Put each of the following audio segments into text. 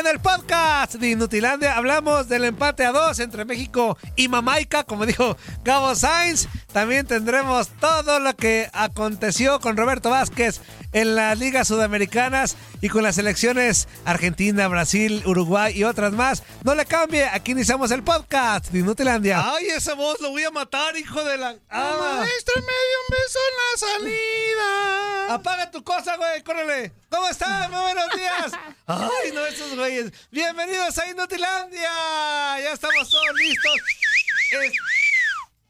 En el podcast de Inutilandia hablamos del empate a dos entre México y Mamaica, como dijo Gabo Sainz. También tendremos todo lo que aconteció con Roberto Vázquez en las ligas sudamericanas y con las selecciones Argentina, Brasil, Uruguay y otras más. No le cambie, aquí iniciamos el podcast de Inutilandia. Ay, esa voz lo voy a matar, hijo de la... Ah. Maestro, me dio un beso en la salida. Apaga tu cosa, güey, córrele. ¿Cómo estás? Muy buenos días. Ay, no, esos güeyes. Bienvenidos a Inutilandia. Ya estamos todos listos. Es-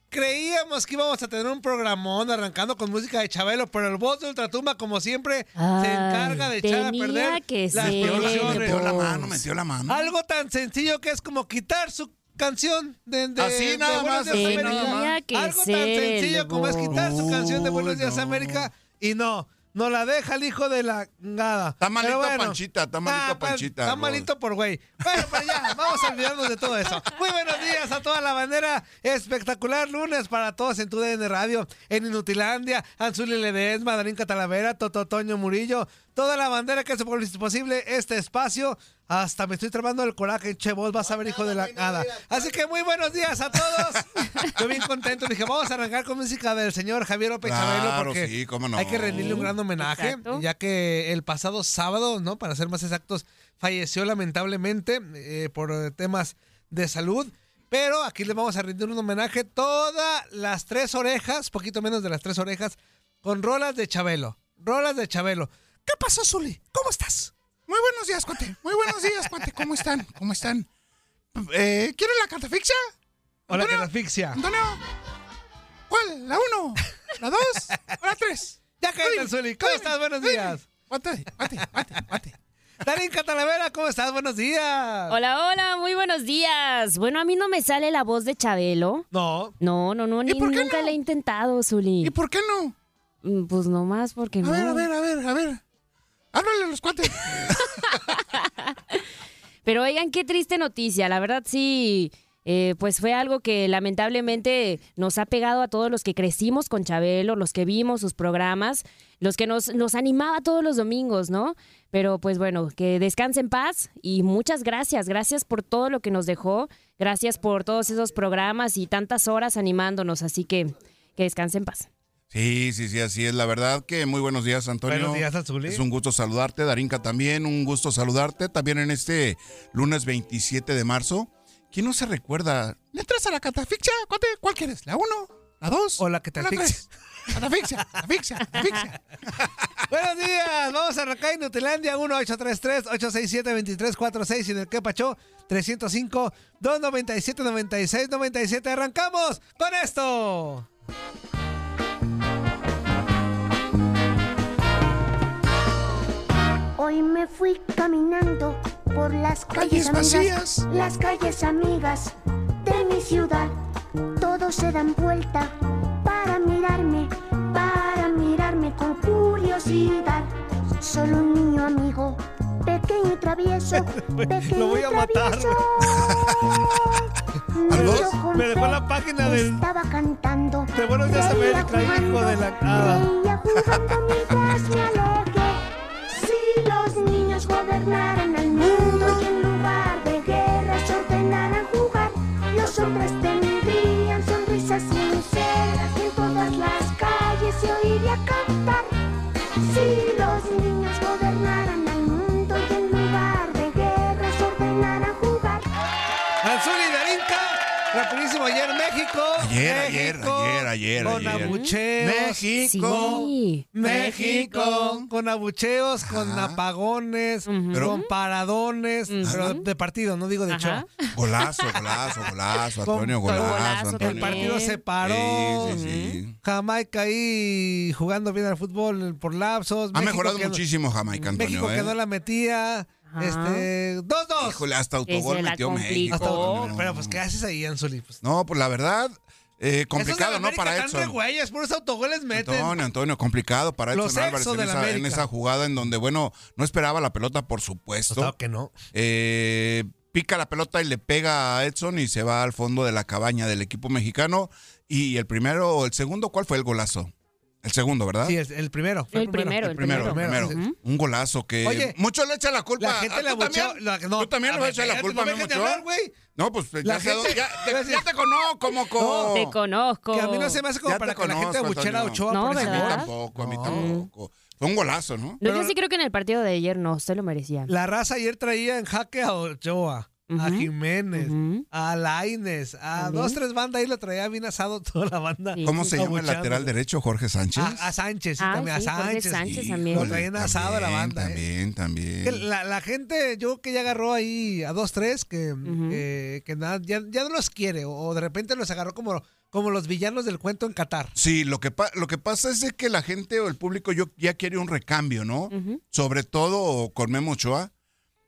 Creíamos que íbamos a tener un programón arrancando con música de Chabelo, pero el voz de Ultratumba, como siempre, se Ay, encarga de echar a perder que las ser producciones. metió la mano, metió la mano. Algo tan sencillo que es como quitar su canción de, de- Así de nada Buenos más, Días América. Algo tan sencillo como es quitar su canción de Buenos Uy, Días no. América y no. No la deja el hijo de la gada. Está malito Pero bueno. Panchita, está malito Ah, Panchita, Está malito por güey. Bueno, pues ya, vamos a olvidarnos de todo eso. Muy buenos días a toda la bandera. Espectacular lunes para todos en tu DN Radio, en Inutilandia, Anzuli Ledesma, Darín Catalavera, Toto Toño Murillo, toda la bandera que hace posible este espacio. Hasta me estoy trabando el coraje, che, vos vas a ver, hijo de la nada. Así que muy buenos días a todos. Yo bien contento. Dije, vamos a arrancar con música del señor Javier López Chabelo Claro, porque sí, cómo no. hay que rendirle un gran homenaje, Exacto. ya que el pasado sábado, ¿no? Para ser más exactos, falleció lamentablemente eh, por temas de salud. Pero aquí le vamos a rendir un homenaje todas las tres orejas, poquito menos de las tres orejas, con rolas de Chabelo. Rolas de Chabelo. ¿Qué pasó, Zuli? ¿Cómo estás? Muy buenos días, cuate. Muy buenos días, cuate. ¿Cómo están? ¿Cómo están? Eh, ¿Quieren la catafixia? Hola, Antonio, catafixia. Antonio. ¿Cuál? ¿La uno? ¿La dos? ¿O la tres? Ya cállate, Zuli. ¿Cómo estás? Buenos días. Guate, guate, guate. Darín Catalavera, ¿cómo estás? Buenos días. Hola, hola, muy buenos días. Bueno, a mí no me sale la voz de Chabelo. No. No, no, no, ni por qué nunca no? le he intentado, Zuli. ¿Y por qué no? Mm, Pues nomás porque A no. ver, a ver, a ver, a ver. Háblale los cuates. Pero oigan, qué triste noticia. La verdad sí, eh, pues fue algo que lamentablemente nos ha pegado a todos los que crecimos con Chabelo, los que vimos sus programas, los que nos, nos animaba todos los domingos, ¿no? Pero pues bueno, que descanse en paz y muchas gracias. Gracias por todo lo que nos dejó. Gracias por todos esos programas y tantas horas animándonos. Así que que descanse en paz. Sí, sí, sí, así es. La verdad que muy buenos días, Antonio. Buenos días, Azuli. Es un gusto saludarte, Darinka también, un gusto saludarte. También en este lunes 27 de marzo. ¿Quién no se recuerda? ¿Le entras a la catafixia? ¿Cuál, cuál quieres? ¿La 1? ¿La 2? O la que te asfixia. Catafixia, catafixia, catafixia. Buenos días, vamos a arrancar Inutilandia 1833-867-2346 y en el que pachó 305-297-9697. ¡Arrancamos con esto! Hoy me fui caminando por las calles, Calles amigas, vacías. las calles amigas de mi ciudad. Todos se dan vuelta para mirarme, para mirarme con curiosidad. Solo un niño amigo, pequeño y travieso, pequeño Lo voy a matar, travieso. ¿Al Me Me dejó la página del- Estaba cantando. de Buenos Días América, hijo de la nada. niños gobernaran ayer, Con ayer. abucheos. México. Sí. México, con abucheos, con Ajá. apagones, Pero- con paradones, pero de partido, no digo de Ajá. show. Golazo, golazo, golazo, Antonio, con golazo, golazo Antonio. El partido se paró. Sí, sí, sí. Jamaica ahí jugando bien al fútbol por lapsos. Ha México mejorado muchísimo Jamaica, Antonio. México ¿eh? que no la metía. Ajá. Este, 2-2. Híjole, hasta autogol metió complicó. México. Hasta- pero pues, ¿qué haces ahí, Anzuli? Pues, No, pues la verdad, eh, complicado, Esos de ¿no? Para Edson. güeyes, puros autogoles meten. Antonio, Antonio, complicado para Los Edson Álvarez exos en de la esa, en esa jugada en donde, bueno, no esperaba la pelota, por Pues, supuesto. claro que no. Eh, pica la pelota y le pega a Edson y se va al fondo de la cabaña del equipo mexicano. Y el primero o el segundo, ¿cuál fue el golazo? El segundo, ¿verdad? Sí, el, el primero. fue El primero, el primero, el primero. Un golazo que Oye, muchos le echan la culpa. La gente ¿Ah, le la- no, ¿Tú también le echar la culpa a no güey. No, pues La ya, gente- ya, te, ya te conozco como co- Te conozco. Que a mí no se me hace como Ya para que la gente abuchera a. Ochoa No, por A mí tampoco, a mí No. tampoco. Fue un golazo, ¿no? No, Pero- yo sí creo que en el partido de ayer no se lo merecía. La raza ayer traía en jaque a Ochoa, a. Jiménez, a Laines, a También. dos, tres bandas ahí lo traía bien asado toda la banda. Sí. ¿Cómo se llama el lateral derecho? Jorge Sánchez. A, a Sánchez, sí, Ah, también, sí, a Jorge Sánchez. Sánchez Híjole, también. Lo traían asado a la también, banda, ¿eh? También, también. La, la gente, yo creo que ya agarró ahí a dos, tres, que, Ujú. que, que nada, ya, ya no los quiere, o, de repente los agarró como, como los villanos del cuento en Qatar. Sí, lo que, pa- lo que pasa es de que la gente o el público yo, ya quiere un recambio, ¿no? Sobre todo con Memo Ochoa,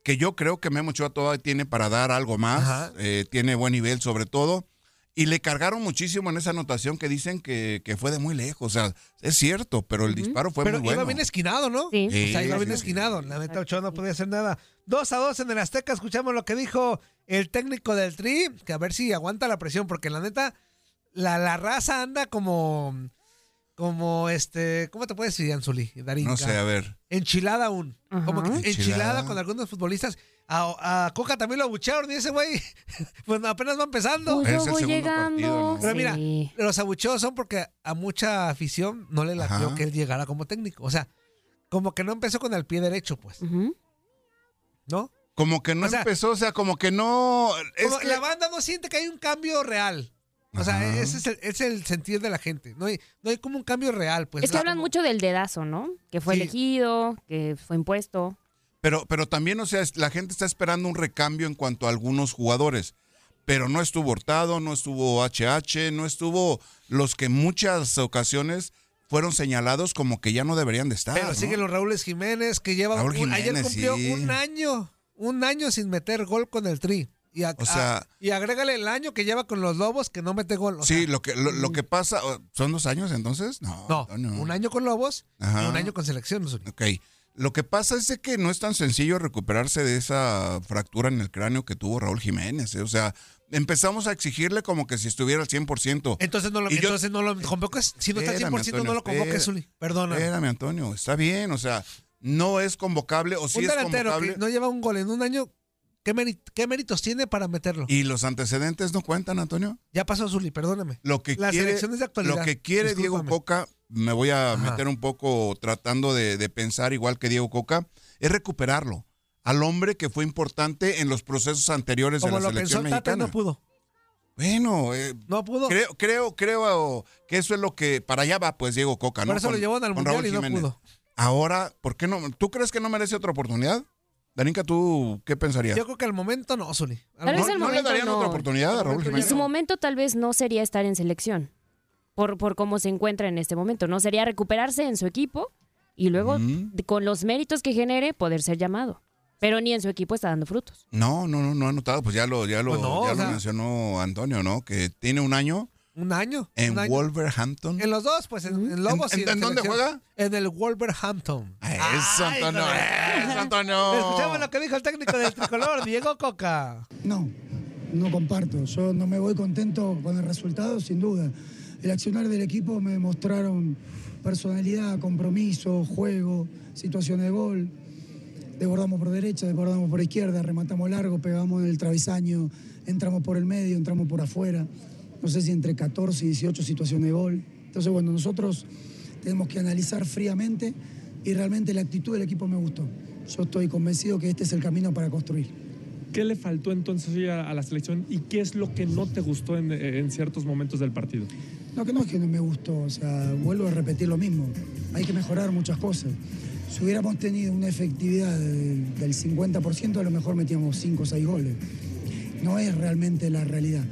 que yo creo que Memo Ochoa todavía tiene para dar algo más, eh, tiene buen nivel sobre todo, y le cargaron muchísimo en esa anotación que dicen que, que fue de muy lejos, o sea, es cierto, pero el disparo fue Pero muy bueno. iba bien esquinado, ¿no? Sí. O sea, iba Sí, bien sí, esquinado. La neta, Ochoa no podía hacer nada. Dos a dos en el Azteca. Escuchamos lo que dijo el técnico del Tri. Que a ver si aguanta la presión. Porque la neta, la, la raza anda como. Como este. ¿Cómo te puedes decir, Anzuli? Darinka? No sé, a ver. Enchilada aún. Ajá. Como que enchilada. Enchilada. con algunos futbolistas. A, a Coca también lo abuchearon. Y ese güey, pues apenas va empezando. Pues Es yo el voy segundo llegando. partido, ¿no? Pero mira, Sí. los abucheos son porque a mucha afición no le latió Ajá. que él llegara como técnico. O sea, como que no empezó con el pie derecho, pues. ¿no? Como que no O sea, empezó, o sea, como que no... Es Como que- La banda no siente que hay un cambio real. O sea, Ajá. ese es el, ese es el sentir de la gente. No hay, no hay como un cambio real, pues. Es que La- hablan mucho del dedazo, ¿no? Que fue Sí. elegido, que fue impuesto. Pero, pero también, o sea, la gente está esperando un recambio en cuanto a algunos jugadores. Pero no estuvo Hurtado, no estuvo HH, no estuvo los que en muchas ocasiones fueron señalados como que ya no deberían de estar. Pero ¿no? siguen los Raúles Jiménez, que lleva Raúl un- ayer cumplió sí. un año, un año sin meter gol con el Tri. Y, a- O sea- a- y agrégale el año que lleva con los Lobos que no mete gol. O Sí, sea, lo que, lo, lo que pasa, ¿son dos años entonces? No, no, Antonio. un año con Lobos Ajá. y un año con selección. Ok. Lo que pasa es que no es tan sencillo recuperarse de esa fractura en el cráneo que tuvo Raúl Jiménez. ¿eh? O sea, empezamos a exigirle como que si estuviera al 100%. Entonces no lo, yo- entonces no lo convoques. Si no está al Espérame, 100%, no lo Antonio, convoques, Zuli. Perdona. Espérame, Antonio, está bien, o sea, no es convocable o sí un es delantero convocable. que no lleva un gol en un año, ¿qué, méritos tiene para meterlo? Y los antecedentes no cuentan, Antonio. Ya pasó, Zuli, perdóname. Lo que Las quiere, elecciones de actualidad. lo que quiere Diego. Coca, me voy a Ajá. meter un poco tratando de, de pensar igual que Diego Coca, es recuperarlo al hombre que fue importante en los procesos anteriores Como de la lo pensó selección el Tata y mexicana. no pudo. Bueno, eh, No pudo. creo, creo, creo que eso es lo que para allá va, pues Diego Coca, ¿no? Por eso Con- lo llevaron al Mundial y no pudo. Ahora, ¿por qué no? ¿Tú crees que no merece otra oportunidad? Darinka, ¿tú qué pensarías? Yo creo que al momento no, Zuli. Al Tal vez mo- el ¿No le darían no. otra oportunidad a Raúl Jiménez? su momento tal vez no sería estar en selección, por, por cómo se encuentra en este momento. No sería recuperarse en su equipo y luego, con los méritos que genere, poder ser llamado. Pero ni en su equipo está dando frutos. No, no, no, no ha notado, pues ya lo, ya lo, Pues no, ya lo sea- mencionó Antonio, ¿no? Que tiene un año Un año. en un año. Wolverhampton. En los dos, pues en, en Lobos ¿En- y en- en dónde juega? En el Wolverhampton. Eso, Ay, Antonio, no. eso, Antonio. Escuchamos lo que dijo el técnico del tricolor, Diego Coca. No, no comparto. Yo no me voy contento con el resultado, sin duda. El accionar del equipo me mostraron personalidad, compromiso, juego, situaciones de gol. Desbordamos por derecha, desbordamos por izquierda, rematamos largo, pegamos en el travesaño, entramos por el medio, entramos por afuera. No sé si entre 14 y 18 situaciones de gol. Entonces, bueno, nosotros tenemos que analizar fríamente y realmente la actitud del equipo me gustó. Yo estoy convencido que este es el camino para construir. ¿Qué le faltó entonces a, la selección y qué es lo que no te gustó en, en ciertos momentos del partido? No, que no es que no me gustó, o sea, vuelvo a repetir lo mismo. Hay que mejorar muchas cosas. Si hubiéramos tenido una efectividad del, del 50%, a lo mejor metíamos 5 o 6 goles. No es realmente la realidad.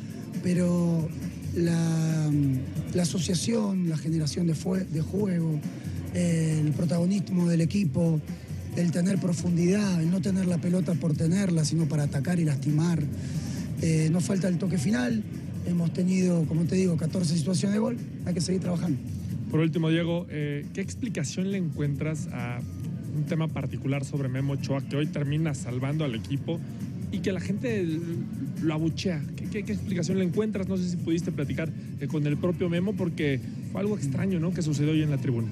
Pero la, asociación, la generación de, fue- de juego, el protagonismo del equipo, el tener profundidad, el no tener la pelota por tenerla, sino para atacar y lastimar. Eh, nos falta el toque final. Hemos tenido, como te digo, 14 situaciones de gol. Hay que seguir trabajando. Por último, Diego, eh, ¿qué explicación le encuentras a un tema particular sobre Memo Ochoa que hoy termina salvando al equipo y que la gente lo abuchea? ¿Qué, explicación le encuentras? No sé si pudiste platicar eh, con el propio Memo porque fue algo extraño, ¿no? Que sucedió hoy en la tribuna.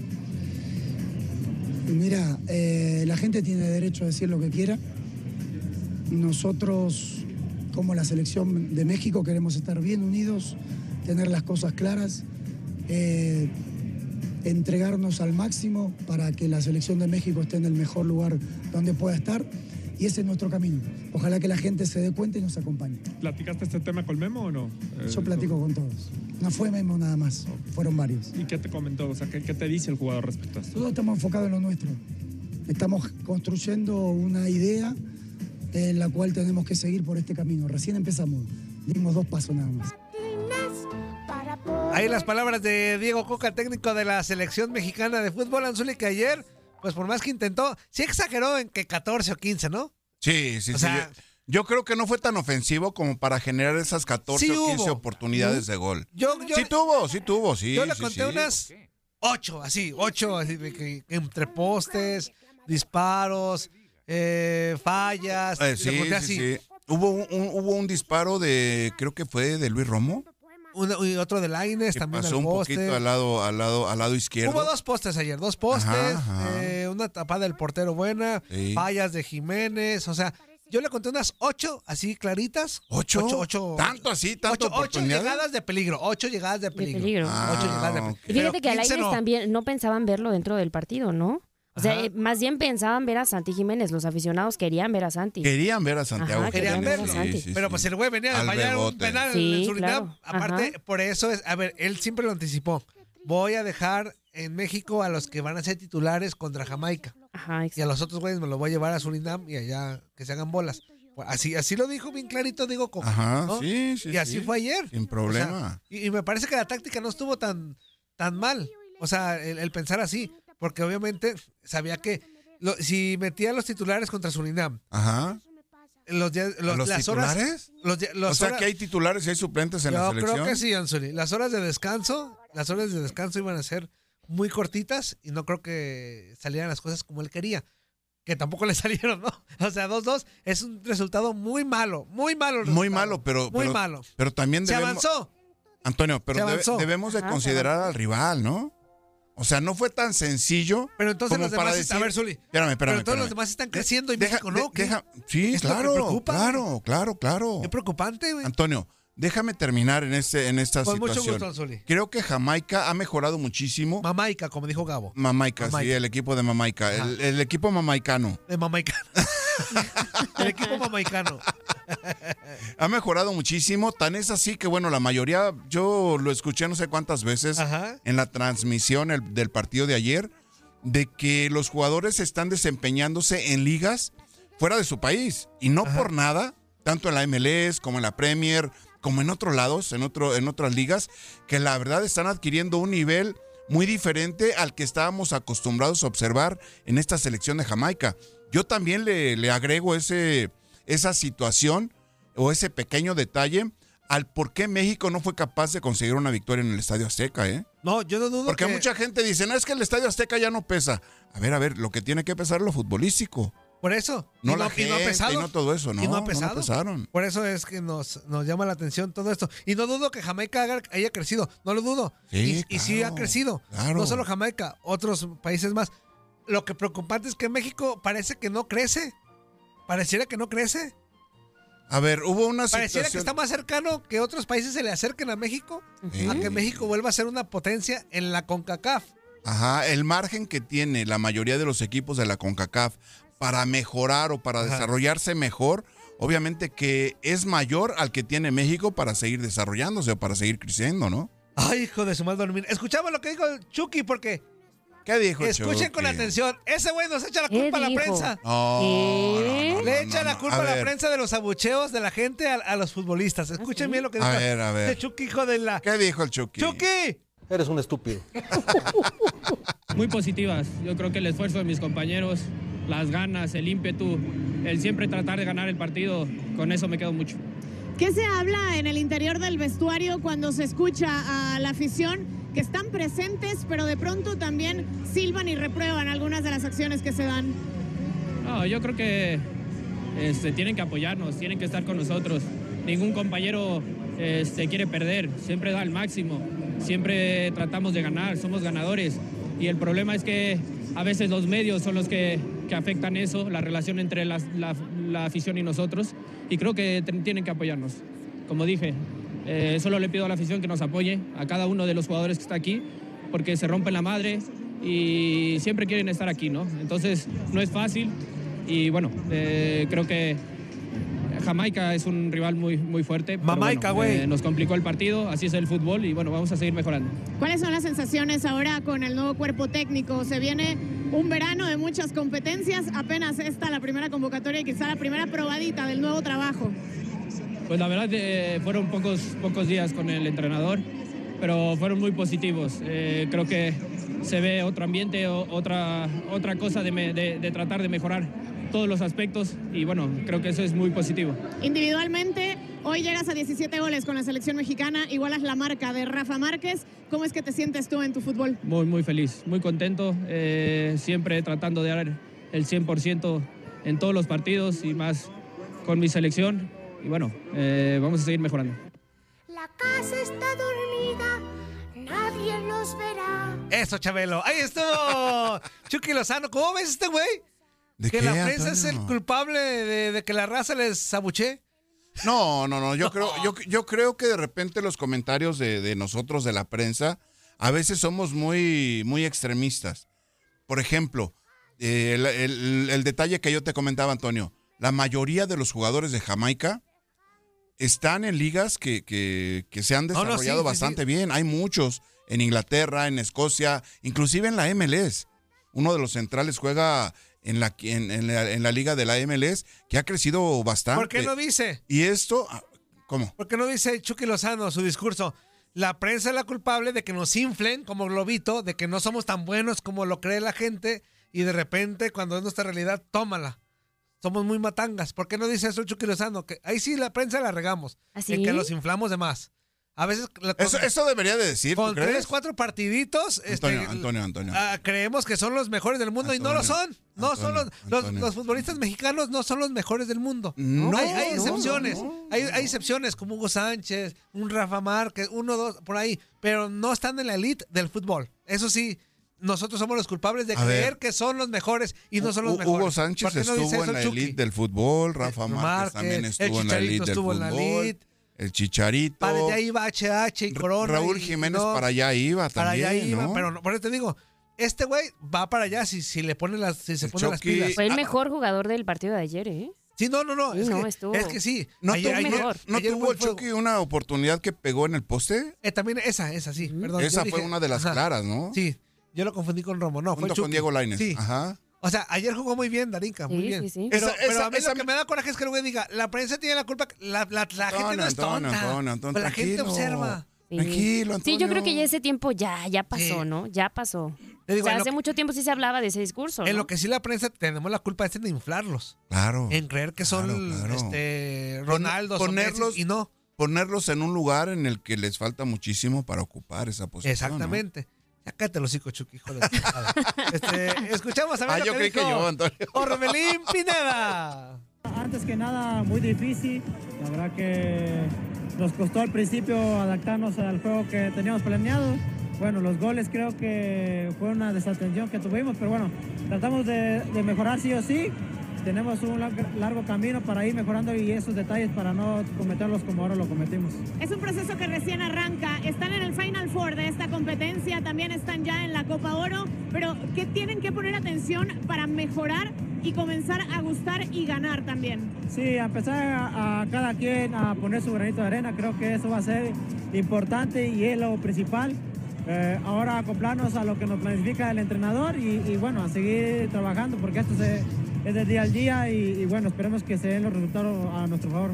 Mira, eh, la gente tiene derecho a decir lo que quiera. Nosotros, como la selección de México, queremos estar bien unidos, tener las cosas claras, eh, entregarnos al máximo para que la selección de México esté en el mejor lugar donde pueda estar. Y ese es nuestro camino. Ojalá que la gente se dé cuenta y nos acompañe. ¿Platicaste este tema con Memo o no? Eh, Yo platico con todos. No fue Memo nada más, fueron varios. ¿Y qué te comentó? O sea, ¿qué, qué te dice el jugador respecto a esto? Todos estamos enfocados en lo nuestro. Estamos construyendo una idea en la cual tenemos que seguir por este camino. Recién empezamos, dimos dos pasos nada más. Ahí las palabras de Diego Coca, técnico de la selección mexicana de fútbol, Anzuli, que ayer, pues por más que intentó, sí exageró en que 14 o 15, ¿no? Sí, sí, O sí. sea- yo, yo creo que no fue tan ofensivo como para generar esas 14 Sí o 15 hubo. oportunidades de gol. Yo, yo, sí tuvo, sí tuvo, sí. yo le sí, conté sí. unas 8, así, 8, así, de que- que entre postes, disparos, eh, fallas, Eh, le sí, así. sí. Hubo un, un- hubo un disparo de, creo que fue de Luis Romo, Una- y otro de Laines también pasó al un poste. poquito al lado, al lado, al lado izquierdo. Hubo dos postes ayer, dos postes, Ajá, ajá. eh, una tapada del portero buena, Sí. fallas de Jiménez, o sea, yo le conté unas ocho así claritas. ¿Ocho? Ocho, ocho- ¿Tanto así? ¿Tanto ocho, ocho llegadas de peligro, ocho llegadas de peligro. peligro. Ah, Ocho llegadas de peligro. Y fíjate que a Pero 15 Lainez no. también no pensaban verlo dentro del partido, ¿no? O sea, Ajá. eh, más bien pensaban ver a Santi Jiménez. Los aficionados querían ver a Santi. Querían ver a Santiago. Ajá, Querían querían verlo. ver a Santi. Sí, sí, Pero pues el güey venía Al fallar un penal Sí, en Surinam. claro. Aparte, Ajá. por eso es, a ver, él siempre lo anticipó. Voy a dejar en México a los que van a ser titulares contra Jamaica. Ajá, Y a los otros güeyes me los voy a llevar a Surinam y allá que se hagan bolas. Así, así lo dijo bien clarito, digo, Coca, Ajá, ¿no? sí, sí. Y así sí. fue ayer. Sin problema. y, y me parece que la táctica no estuvo tan, tan mal. O sea, el, el pensar así. Porque obviamente sabía que lo- si metía los titulares contra Surinam, Ajá. los, días- ¿A los- ¿Los las horas. titulares? Los, O los sea horas- que hay titulares y hay suplentes en la yo selección. creo que sí, Anzuli. Las horas de descanso, las horas de descanso iban a ser muy cortitas y no creo que salieran las cosas como él quería. Que tampoco le salieron, ¿no? O sea, 2-2 es un resultado muy malo, muy malo. el Muy malo, pero. Muy pero- malo. Pero también Se avanzó. Antonio, pero debe- debemos de Ajá, considerar al rival, ¿no? O sea, no fue tan sencillo. Pero entonces como los demás, para están- a decir- ver, Zuli. Espérame, espérame. pero todos los demás están creciendo y Deja- México no. de- deja- sí, Es claro, preocupa, claro, claro, claro. Qué preocupante, güey. Antonio, déjame terminar en este, en esta Con mucho situación. gusto, Anzuli. Creo que Jamaica ha mejorado muchísimo. Mamaica, como dijo Gabo. Mamaica, sí, Mamaica. el equipo de Mamaica, el, el equipo mamaicano. De Mamaicano. el equipo mamaicano. Ha mejorado muchísimo, tan es así que bueno, la mayoría, yo lo escuché no sé cuántas veces Ajá. en la transmisión el- del partido de ayer, de que los jugadores están desempeñándose en ligas fuera de su país y no por nada, tanto en la MLS como en la Premier, como en otros lados, en, otro, en otras ligas, que la verdad están adquiriendo un nivel muy diferente al que estábamos acostumbrados a observar en esta selección de Jamaica. Yo también le, le agrego ese, esa situación o ese pequeño detalle al por qué México no fue capaz de conseguir una victoria en el Estadio Azteca, ¿eh? No, yo no dudo Porque que... mucha gente dice, no, es que el Estadio Azteca ya no pesa. A ver, a ver, lo que tiene que pesar es lo futbolísco. Por eso. No y la y gente, no ha pesado. y no todo eso, no, y no ha no pesado. pesaron. Por eso es que nos, nos llama la atención todo esto. Y no dudo que Jamaica haya crecido. No lo dudo. Sí, y, y sí ha crecido. claro. No solo Jamaica, otros países más. Lo que preocupante es que México parece que no crece. Pareciera que no crece. A ver, hubo una Pareciera que está más cercano que otros países se le acerquen a México. Sí. A que México vuelva a ser una potencia en la CONCACAF. Ajá, el margen que tiene la mayoría de los equipos de la CONCACAF para mejorar o para Ajá. desarrollarse mejor, obviamente que es mayor al que tiene México para seguir desarrollándose o para seguir creciendo, ¿no? Ay, hijo de su mal dormir. Escuchamos lo que dijo el Chucky porque ¿Qué dijo escuchen con Chucky? atención. Ese güey nos echa la ¿Qué culpa a la prensa. No, ¿Qué? no, no, Le no, echa no, la culpa A a, la prensa de los abucheos de la gente a, a los futbolistas. Escuchen bien lo que A dijo. ver, a ver. Este Chucky, hijo de la. ¿Qué dijo el Chucky? ¡Chucky! Eres un estúpido. muy positivas. Yo creo que el esfuerzo de mis compañeros, las ganas, el ímpetu, el siempre tratar de ganar el partido, con eso me quedo mucho. ¿Qué se habla en el interior del vestuario cuando se escucha a la afición que están presentes, pero de pronto también silban y reprueban algunas de las acciones que se dan? No, yo creo que este, tienen que apoyarnos, tienen que estar con nosotros. Ningún compañero este, quiere perder, siempre da el máximo, siempre tratamos de ganar, somos ganadores. Y el problema es que a veces los medios son los que, que afectan eso, la relación entre las- la, la afición y nosotros. Y creo que tienen que apoyarnos. Como dije, eh, solo le pido a la afición que nos apoye, a cada uno de los jugadores que está aquí, porque se rompen la madre y siempre quieren estar aquí, ¿no? Entonces no es fácil y bueno, eh, creo que Jamaica es un rival muy, muy fuerte. pero Mamaica, bueno, güey. eh, nos complicó el partido, así es el fútbol y bueno, vamos a seguir mejorando. ¿Cuáles son las sensaciones ahora con el nuevo cuerpo técnico? Se viene un verano de muchas competencias, apenas esta la primera convocatoria y quizá la primera probadita del nuevo trabajo. Pues la verdad eh, fueron pocos, pocos días con el entrenador, pero fueron muy positivos. Eh, creo que se ve otro ambiente, o- otra, otra cosa de, me- de- de tratar de mejorar todos los aspectos y bueno, creo que eso es muy positivo. Individualmente, hoy llegas a 17 goles con la selección mexicana, igualas la marca de Rafa Márquez. ¿Cómo es que te sientes tú en tu fútbol? Muy, muy feliz, muy contento, eh, siempre tratando de dar el 100% en todos los partidos y más con mi selección. Y bueno, eh, vamos a seguir mejorando. La casa está dormida, nadie nos verá. Eso, Chabelo. Ahí estuvo Chucky Lozano. ¿Cómo ves este güey? ¿De Que qué, la prensa es el culpable de, de que la raza les abuche. No, no, no. Yo creo, yo, yo creo que de repente los comentarios de, de nosotros de la prensa a veces somos muy, muy extremistas. Por ejemplo, eh, el, el- el detalle que yo te comentaba, Antonio, la mayoría de los jugadores de Jamaica están en ligas que, que- que se han No, no, sí, desarrollado sí, bastante sí. bien. Hay muchos en Inglaterra, en Escocia, inclusive en la MLS. Uno de los centrales juega en la, en, en la, en la liga de la MLS, que ha crecido bastante. ¿Por qué no dice? Y esto, ah, ¿cómo? ¿Por qué no dice Chucky Lozano su discurso? La prensa es la culpable de que nos inflen como globito, de que no somos tan buenos como lo cree la gente y de repente cuando es nuestra realidad, tómala. Somos muy matangas. ¿Por qué no dice eso Chucky Lozano? Que ahí sí la prensa la regamos. ¿Ah, En que los inflamos de más. A veces la- Eso, eso debería de decir, ¿tú con crees? tres, cuatro partiditos, Antonio, este, Antonio, Antonio. ah, creemos que son los mejores del mundo y no lo Antonio, son. No son los, Antonio, los, Antonio. los futbolistas mexicanos no son los mejores del mundo. No, hay, hay excepciones. no, Hay, hay excepciones como Hugo Sánchez, un Rafa Márquez, uno, dos, por ahí. Pero no están en la elite del fútbol. Eso sí, nosotros somos los culpables de A creer ver. que son los mejores y no son los mejores. Hugo Sánchez ¿Por qué no dice estuvo en la elite del fútbol, Rafa Eh, Márquez, Márquez, también estuvo en la elite del estuvo en la elite. El Chicharito. Para allá iba HH y Corona. Raúl y- Jiménez no, para allá iba Para también, allá iba, ¿no? pero no, por eso te digo, este güey va para allá si, si le pone las, si se El pone las pilas. Fue el Ah, mejor jugador del partido de ayer, ¿eh? Sí, no, no, no. Sí, es, no, que, estuvo- es que sí. ¿No, Ayer- tuvo- ayer-. ¿no ayer tuvo fue el. Chucky una oportunidad que pegó en el poste? Eh, también esa, esa sí, perdón. Esa fue dije- una de las ajá. claras, ¿no? Sí, yo lo confundí con Romo. No, fue Junto con Chucky. Diego Lainez. Sí. Ajá. O sea, ayer jugó muy bien, Darinka, muy Sí, bien. sí, sí. Pero, Esa- pero a mí esa lo que me- da coraje es que el güey diga, la prensa tiene la culpa, la, la, la gente no es tonta. Antonio, Antonio, Antonio, Pues la gente tranquilo. observa. Sí. Tranquilo, Sí, yo Antonio. creo que ya ese tiempo ya, ya pasó, Sí. ¿no? Ya pasó. Digo, o sea, en hace que- mucho tiempo sí se hablaba de ese discurso, En ¿no? lo que sí la prensa tenemos la culpa es en inflarlos. Claro. En creer que son Claro, claro. este Ronaldo ponerlos- y no. Ponerlos en un lugar en el que les falta muchísimo para ocupar esa posición. Exactamente. Ya cállate los hocico, Chucky, hijo de este, Escuchamos a ver Ah, lo yo que creí que dijo yo, Antonio. Orbelín Pineda. Antes que nada, muy difícil. La verdad que nos costó al principio adaptarnos al juego que teníamos planeado. Bueno, los goles creo que fue una desatención que tuvimos, pero bueno, tratamos de, de mejorar sí o sí. Tenemos un lar- largo camino para ir mejorando y esos detalles para no cometerlos como ahora lo cometimos. Es un proceso que recién arranca. Están en el Final Four de esta competencia, también están ya en la Copa Oro, pero ¿qué tienen que poner atención para mejorar y comenzar a gustar y ganar también. Sí, a empezar a, a cada quien a poner su granito de arena, creo que eso va a ser importante y es lo principal. Eh, ahora acoplarnos a lo que nos planifica el entrenador y, y bueno, a seguir trabajando porque esto se- es de día al día y, y bueno, esperemos que se den los resultados a nuestro favor.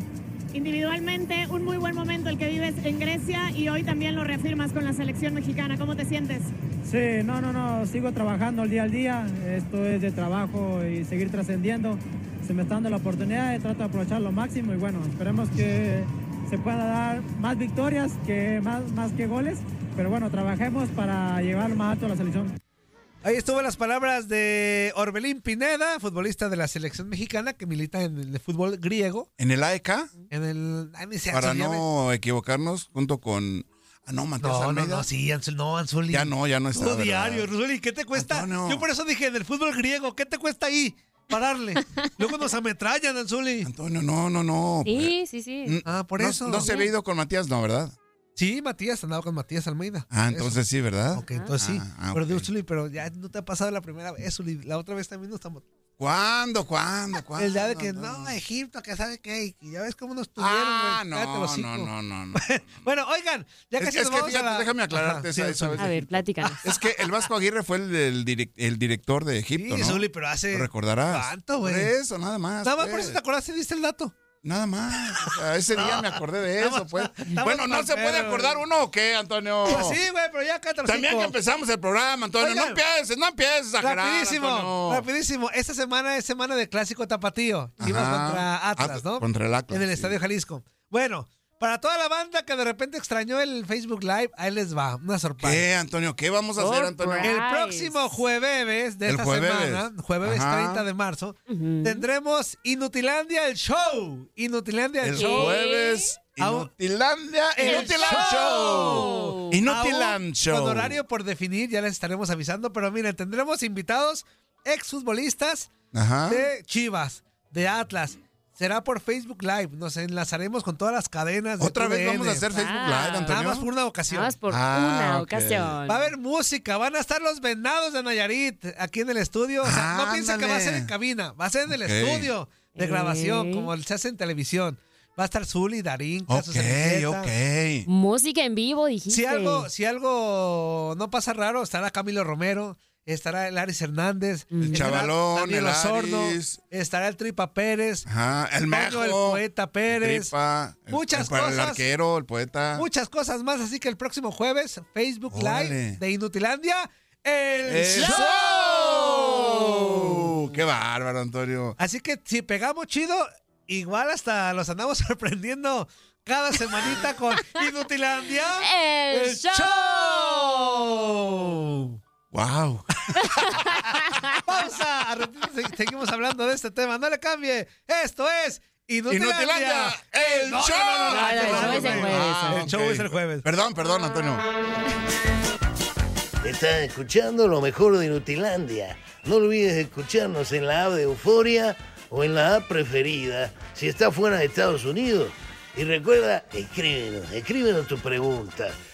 Individualmente, un muy buen momento el que vives en Grecia y hoy también lo reafirmas con la selección mexicana. ¿Cómo te sientes? Sí, no, no, no, sigo trabajando el día al día, esto es de trabajo y seguir trascendiendo. Se me está dando la oportunidad y trato de aprovechar lo máximo y bueno, esperemos que se pueda dar más victorias que más, más que goles, pero bueno, trabajemos para llevar más alto a la selección. Ahí estuvo las palabras de Orbelín Pineda, futbolista de la selección mexicana que milita en el fútbol griego. En el AEK, En el. ay, para no equivocarnos, junto con. Ah, no, Matías No, no, Almeida. no, sí, Anzuli, no, Anzuli. Ya no, ya no está. ¿verdad? diario, Anzuli, ¿qué te cuesta? Antonio. Yo por eso dije, en el fútbol griego, ¿qué te cuesta ahí? Pararle. Luego nos ametrallan, Anzuli. Antonio, no, no, no. Sí, sí, sí. Mm, Ah, por no, eso. No se había ido con Matías, no, ¿verdad? Sí, Matías, andaba con Matías Almeida. Ah, Eso. entonces sí, ¿verdad? Ok, entonces sí. Ah, ah, pero digo, Zuli, pero ya no te ha pasado la primera vez, Zuli. La otra vez también nos estamos. ¿Cuándo, cuándo, cuándo? El día de que no, Egipto, que sabe qué. Y ya ves cómo nos tuvieron, Ah, no, no, no, no, no. Bueno, oigan, ya Es casi que- nos es que vamos a fíjate, la- déjame aclararte Ajá, esa- sí, esa Zuli. vez. A ver, platícanos. Es que el Vasco Aguirre fue el, el direc- el director de Egipto, Sí, ¿no? Zuli, pero hace. Lo recordarás. ¿Cuánto, güey? Por eso, nada más. Nada más pues. por eso te acordaste y diste el dato. Nada más. O sea, ese día me acordé de eso, pues. Bueno, ¿no se puede acordar uno o qué, Antonio? Pues sí, güey, pero ya el También que empezamos el programa, Antonio. Oigan. no empieces, no empieces a exagerar, Rapidísimo, Antonio. rapidísimo. Esta semana es semana de clásico tapatío. Chivas Ajá. contra Atlas, Atlas, ¿no? contra el Atlas, En el sí. Estadio Jalisco. Bueno, para toda la banda que de repente extrañó el Facebook Live, ahí les va, una sorpresa. ¿Qué, Antonio? ¿Qué vamos a hacer, Antonio? El próximo jueves de El esta jueves. semana, jueves Ajá. 30 de marzo, tendremos Inutilandia el show. Inutilandia el, El show. jueves, Inutilandia, El Inutiland show. Inutiland Show. Con horario por definir, ya les estaremos avisando, pero miren, tendremos invitados exfutbolistas Ajá. de Chivas, de Atlas. Será por Facebook Live. Nos enlazaremos con todas las cadenas. de Otra vez vamos a hacer Facebook Ah. Live, Nada Antonio. más por una ocasión. Nada más por Ah, una ocasión. Va a haber música, van a estar los venados de Nayarit aquí en el estudio. O sea, no piensen que va a ser en cabina, va a ser en el estudio de grabación, como se hace en televisión. Va a estar Zuli, Darín, Ok, ok. Música en vivo, dijiste. Si algo, si algo no pasa raro, estará Camilo Romero, estará el Aris Hernández, El estará Chavalón, Daniel el Osorno, Aris. estará el Tripa Pérez, Ajá, el Mejo. el poeta Pérez, Tripa, el- muchas el, El cosas. arquero, el poeta. muchas cosas más. Así que el próximo jueves, Facebook Live de Inutilandia, el, ¡El show. show! ¡Qué bárbaro, Antonio! Así que si pegamos chido, igual hasta los andamos sorprendiendo cada semanita con Inutilandia, El show. ¡Wow! Pausa. Seguimos hablando de este tema. No le cambie. Esto es Inutilandia. Inutilandia, el No, show. no, no, no, No, no, el show es el no, jueves. Ah, El show ok. es el jueves. Perdón, perdón, Antonio. Estás escuchando lo mejor de Inutilandia. No olvides escucharnos en la app de Euforia o en la app preferida si estás fuera de Estados Unidos. Y recuerda, escríbenos, escríbenos tu pregunta,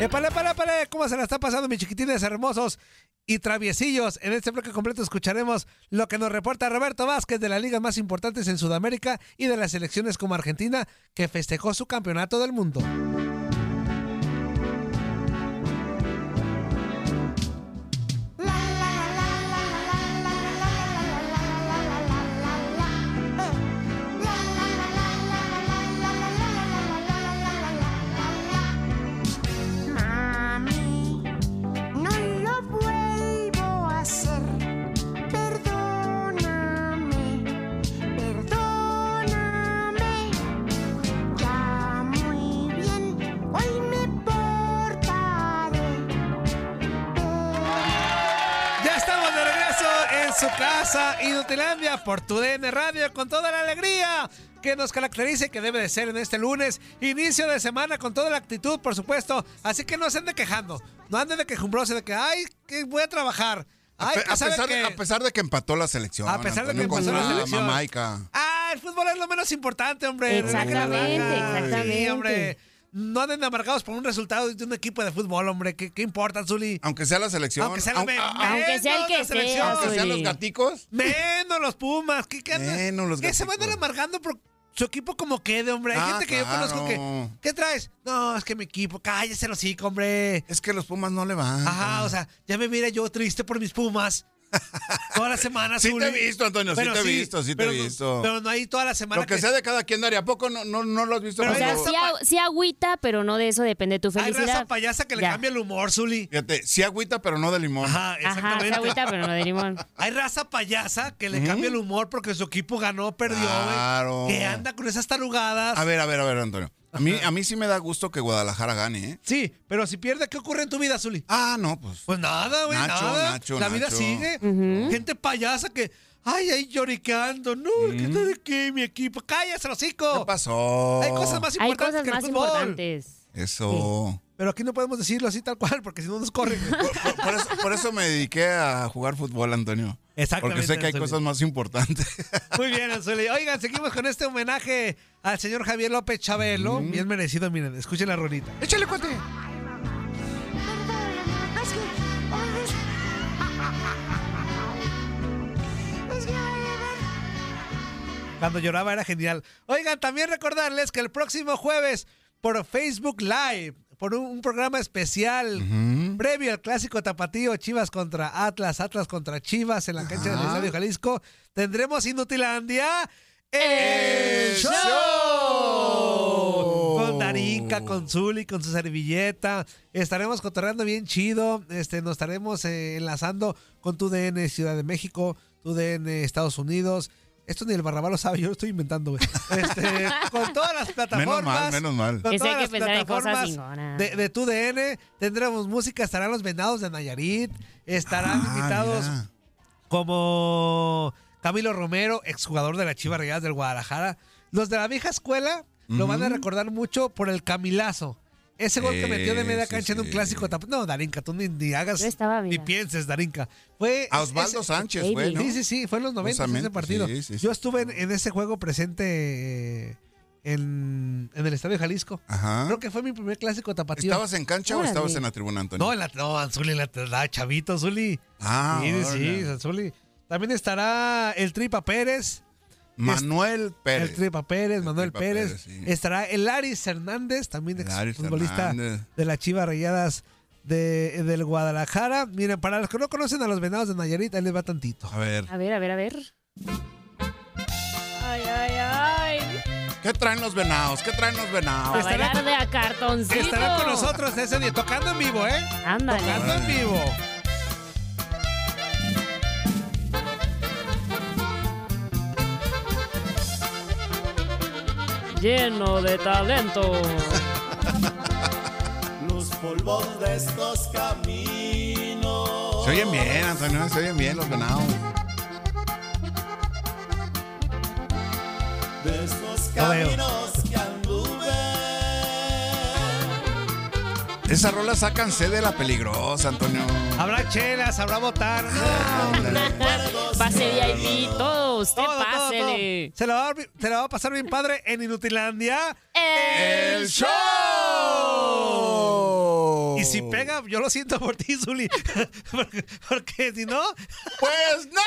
Épale, épale, épale. ¿Cómo se la está pasando, mis chiquitines hermosos y traviesillos? En este bloque completo escucharemos lo que nos reporta Roberto Vázquez de las ligas más importantes en Sudamérica y de las selecciones como Argentina, que festejó su campeonato del mundo. Casa Inutilandia por tu DN Radio con toda la alegría que nos caracteriza y que debe de ser en este lunes, inicio de semana con toda la actitud, por supuesto. Así que no se anden quejando, no anden de quejumbroso de que, ay, que voy a trabajar. A, Ay, pe- que a pesar, que- de, a pesar de que empató la selección. A pesar de que empató la selección. Jamaica. Ah, el fútbol es lo menos importante, hombre. Exactamente, Sí, exactamente. hombre. No anden amargados por un resultado de un equipo de fútbol, hombre. ¿Qué, qué importa, Zuli? Aunque sea la selección. Aunque sea, la- aunque, Aunque sea el que sea, aunque sean los gaticos. Menos los Pumas. ¿Qué, qué Menos los que se van a andar gaticos. amargando por su equipo como quede, hombre. Hay Ah, gente que yo conozco que. ¿Qué traes? No, es que mi equipo. Cállese los hocico, hombre. Es que los Pumas no le van. Ajá, o sea, ya me mira yo triste por mis Pumas. Toda la semana, Sí te Zuli. he visto, Antonio, sí te he visto, sí te he no- visto. Pero no hay toda la semana Lo que sea de cada quien, Daria. ¿A poco no, no, no lo has visto? Pero O sea, sí, a- sí agüita, pero no de eso depende tu Hay raza felicidad. payasa que le Ya. cambia el humor, Zuli. Fíjate, sí agüita, pero no de limón. Ajá, Ajá, exactamente. agüita, pero no de limón. Hay raza payasa que le cambia el humor porque su equipo ganó, perdió, güey. Claro. Que anda con esas tarugadas. A ver, a ver, a ver, Antonio. A mí, a mí sí me da gusto que Guadalajara gane, ¿eh? Sí, pero si pierde, ¿qué ocurre en tu vida, Zuli? Ah, no, pues. Pues nada, güey, Nacho, nada. Nacho, la vida Nacho. sigue. Gente payasa que, ay, ahí lloriqueando. No, ¿qué tal de qué, mi equipo? Cállate, los ¿Qué hocico. pasó? Hay cosas más Hay importantes cosas que el fútbol. importantes. Eso. Pero aquí no podemos decirlo así tal cual, porque si no nos corren. Por, por eso. por eso me dediqué a jugar fútbol, Antonio. Exactamente, Porque sé que hay cosas más importantes. Muy bien, Anzuli. Oigan, seguimos con este homenaje al señor Javier López Chabelo. Bien merecido, miren, escuchen la rolita. ¡Échale, cuate! Cuando lloraba era genial. Oigan, también recordarles que el próximo jueves por Facebook Live, por un, un programa especial previo al clásico tapatío Chivas contra Atlas, Atlas contra Chivas en la cancha del. Estadio Jalisco, tendremos Inutilandia el ¡El show. show! Con Darinka, con Zuli, con su servilleta. Estaremos cotorreando bien chido. Este, nos estaremos eh, enlazando con tu DN Ciudad de México, tu DN Estados Unidos. Esto ni el Barrabá lo sabe, yo lo estoy inventando, güey. Este, con todas las plataformas. Menos mal, menos mal. Con todas las plataformas de, de tu DN. Tendremos música, estarán los venados de Nayarit. Estarán Ah, invitados mira. como Camilo Romero, exjugador de la Chivas Rayadas del Guadalajara. Los de la vieja escuela lo van a recordar mucho por el Camilazo. Ese gol que metió de media sí, cancha en un clásico. tap- No, Darinka, tú ni, ni hagas, ni pienses, Darinka. Fue A Osvaldo ese- Sánchez, güey, ¿no? Sí, sí, sí, fue en los 90 ese partido. sí, sí, sí. Yo estuve en, en ese juego presente eh, en, en el Estadio Jalisco. Ajá. Creo que fue mi primer clásico tapatío. ¿Estabas en cancha o estabas en la tribuna, Antonio? No, en la, no, Anzuli, en la, la chavito, Zuli. Ah, sí, sí. Anzuli. También estará el Tripa Pérez. Manuel Pérez. El Tripa Pérez, El Manuel Tripa Pérez. Pérez, sí. Estará el Aris Hernández, también ex Aris futbolista Hernández. de la Chivas Rayadas de, del Guadalajara. Miren, para los que no conocen a los venados de Nayarit, ahí les va tantito. A ver, A ver, a ver, a ver. Ay, ay, ay. ¿qué traen los venados? ¿Qué traen los venados? A Estará- bailar de a cartoncito. Estarán con nosotros ese día, tocando en vivo, ¿eh? Ándale. Tocando en vivo. Lleno de talento. Los polvos de estos caminos. Se oyen bien, Antonio, se oyen bien los venados. De estos caminos que anduve. Esa rola sácanse de la peligrosa, Antonio. Habrá chelas, habrá botar. Pase VIP, todo. Usted Todo, Se la, va, a- se la va a pasar bien padre en Inutilandia. El show! Y si pega, yo lo siento por ti, Zuli. porque, porque si no, ¡Pues no!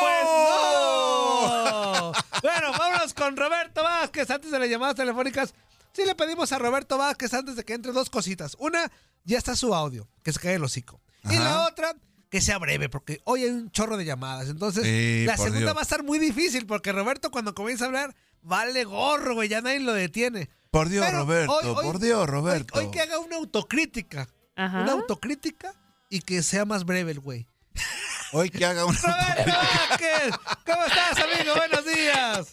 pues no. bueno, vámonos con Roberto Vázquez. Antes de las llamadas telefónicas, sí le pedimos a Roberto Vázquez antes de que entre dos cositas. Una, ya está su audio, que se cae el hocico. Y la otra, que sea breve, porque hoy hay un chorro de llamadas. Entonces, Sí, la segunda Dios. va a estar muy difícil, porque Roberto cuando comienza a hablar, vale gorro, güey, ya nadie lo detiene. Por Dios, Pero Roberto, hoy- hoy- por Dios, Hoy, Roberto. hoy que haga una autocrítica. Ajá. Una autocrítica y que sea más breve el güey. Hoy que haga una... Roberto Vázquez, ¿cómo estás, amigo? Buenos días.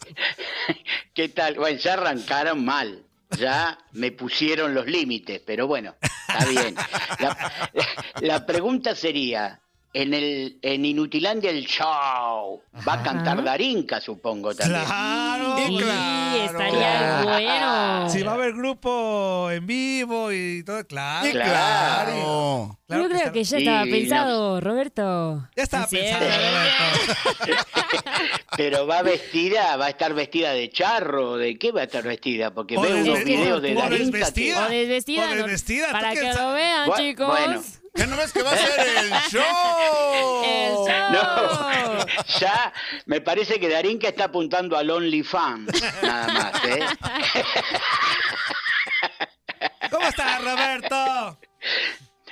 ¿Qué tal? Bueno, ya arrancaron mal. Ya me pusieron los límites, pero bueno, está bien. La, la pregunta sería, en el en Inutilandia el show. Va a cantar Darinka, supongo también. Claro, Sí, claro. estaría bueno. Si va a haber grupo en vivo y todo, claro. Claro. Claro Yo que creo está- que ya Sí, estaba no. pensado, Roberto. Ya estaba Sí, pensando, Roberto. Pero va vestida, va a estar vestida de charro, ¿de qué va a estar vestida? Porque O veo unos videos de Darinka que... desvestida. O desvestida. O ¿no? desvestida, ¿tú Para que lo vean, chicos. bueno. ¿Qué no ves que va a ser el show? El show. No, ya me parece que Darinka está apuntando al OnlyFans, nada más, ¿eh? ¿Cómo estás, Roberto?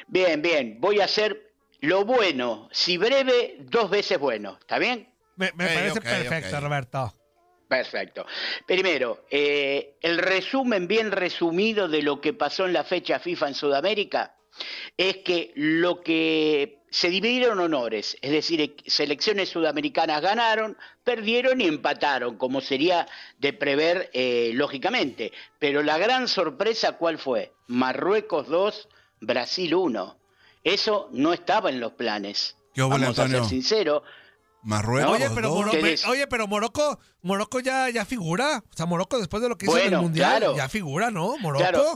Bien, bien, voy a hacer lo bueno, si breve, dos veces bueno, ¿está bien? Me, parece perfecto. Roberto. Perfecto. Primero, eh, el resumen bien resumido de lo que pasó en la fecha FIFA en Sudamérica es que lo que se dividieron honores, es decir, e- selecciones sudamericanas ganaron, perdieron y empataron, como sería de prever eh, lógicamente. Pero la gran sorpresa, ¿cuál fue? Marruecos 2, Brasil 1. Eso no estaba en los planes. ¿Qué hubo, Vamos a ser sinceros. Marruecos. Oye, pero, dos. Moro- ¿Qué me- des- oye, pero Morocco, Morocco ya, ya figura. O sea, Morocco después de lo que hizo en el Mundial, claro. ya figura, ¿no? Morocco. Claro.